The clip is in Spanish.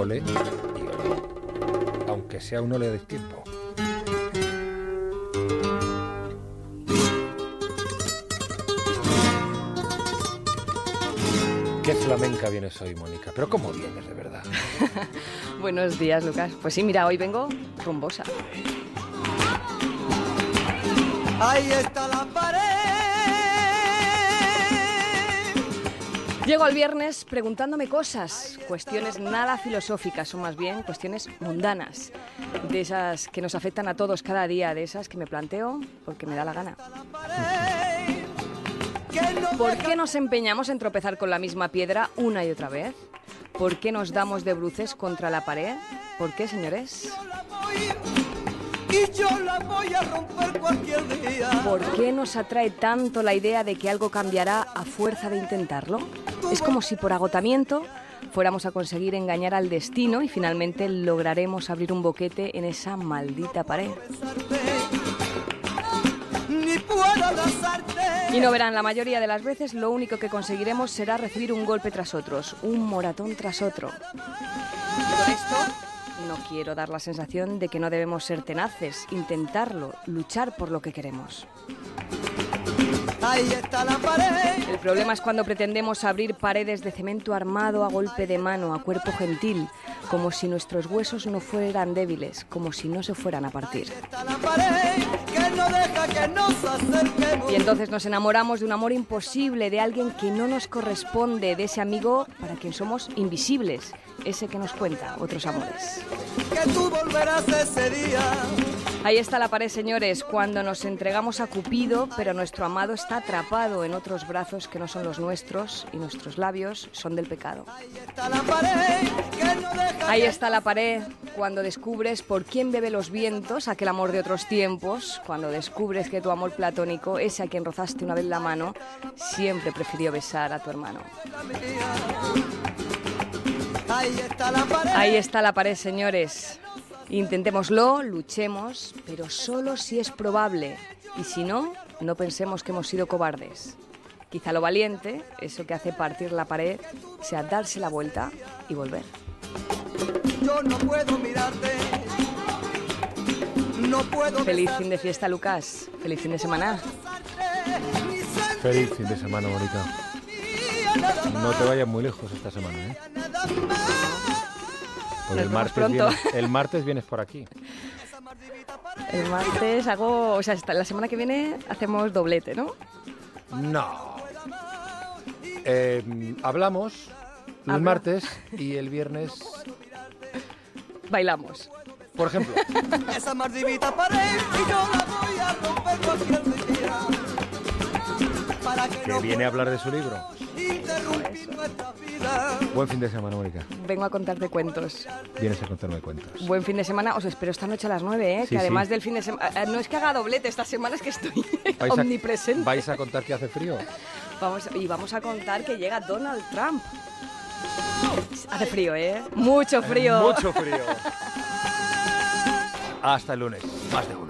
y ole. Aunque sea un ole de tiempo. Qué flamenca vienes hoy, Mónica. Pero ¿cómo vienes de verdad? Buenos días, Lucas. Pues sí, mira, hoy vengo rumbosa. Ahí está la Llego al viernes preguntándome cosas, cuestiones nada filosóficas, son más bien cuestiones mundanas, de esas que nos afectan a todos cada día, de esas que me planteo porque me da la gana. ¿Por qué nos empeñamos en tropezar con la misma piedra una y otra vez? ¿Por qué nos damos de bruces contra la pared? ¿Por qué, señores? Y yo la voy a romper cualquier día. ¿Por qué nos atrae tanto la idea de que algo cambiará a fuerza de intentarlo? Es como si por agotamiento fuéramos a conseguir engañar al destino y finalmente lograremos abrir un boquete en esa maldita pared. Y no verán, la mayoría de las veces lo único que conseguiremos será recibir un golpe tras otros, un moratón tras otro. Con esto no quiero dar la sensación de que no debemos ser tenaces, intentarlo, luchar por lo que queremos. Ahí está la pared. El problema es cuando pretendemos abrir paredes de cemento armado a golpe de mano, a cuerpo gentil, como si nuestros huesos no fueran débiles, como si no se fueran a partir. Y entonces nos enamoramos de un amor imposible, de alguien que no nos corresponde, de ese amigo para quien somos invisibles, ese que nos cuenta otros amores. Que tú volverás ese día. Ahí está la pared, señores, cuando nos entregamos a Cupido, pero nuestro amado está atrapado en otros brazos que no son los nuestros y nuestros labios son del pecado. Ahí está la pared cuando descubres por quién bebe los vientos, aquel amor de otros tiempos, cuando descubres que tu amor platónico, ese a quien rozaste una vez la mano, siempre prefirió besar a tu hermano. Ahí está la pared. Ahí está la pared, señores. Intentémoslo, luchemos, pero solo si es probable. Y si no, no pensemos que hemos sido cobardes. Quizá lo valiente, eso que hace partir la pared, sea darse la vuelta y volver. Yo no puedo mirarte. No puedo Feliz fin de fiesta, Lucas. Feliz fin de semana. Feliz fin de semana, Mónica. No te vayas muy lejos esta semana, ¿eh? Porque el martes, pronto. vienes, el martes vienes por aquí. El martes hago, o sea, hasta la semana que viene hacemos doblete, ¿no? No. Eh, hablamos el Habla. martes y el viernes, Bailamos. por ejemplo. Esa pared y yo la voy a romper cualquier día. Para que, que no viene a hablar de su libro. Buen fin de semana, Mónica. Vengo a contarte cuentos. Vienes a contarme cuentos. Buen fin de semana. Os espero esta noche a las 9, ¿eh? Sí, que además sí. del fin de semana... No es que haga doblete esta semana, es que estoy ¿Vais a- omnipresente. ¿Vais a contar que hace frío? Vamos, y vamos a contar que llega Donald Trump. Hace frío, ¿eh? Mucho frío. Mucho frío. Hasta el lunes. Más de uno.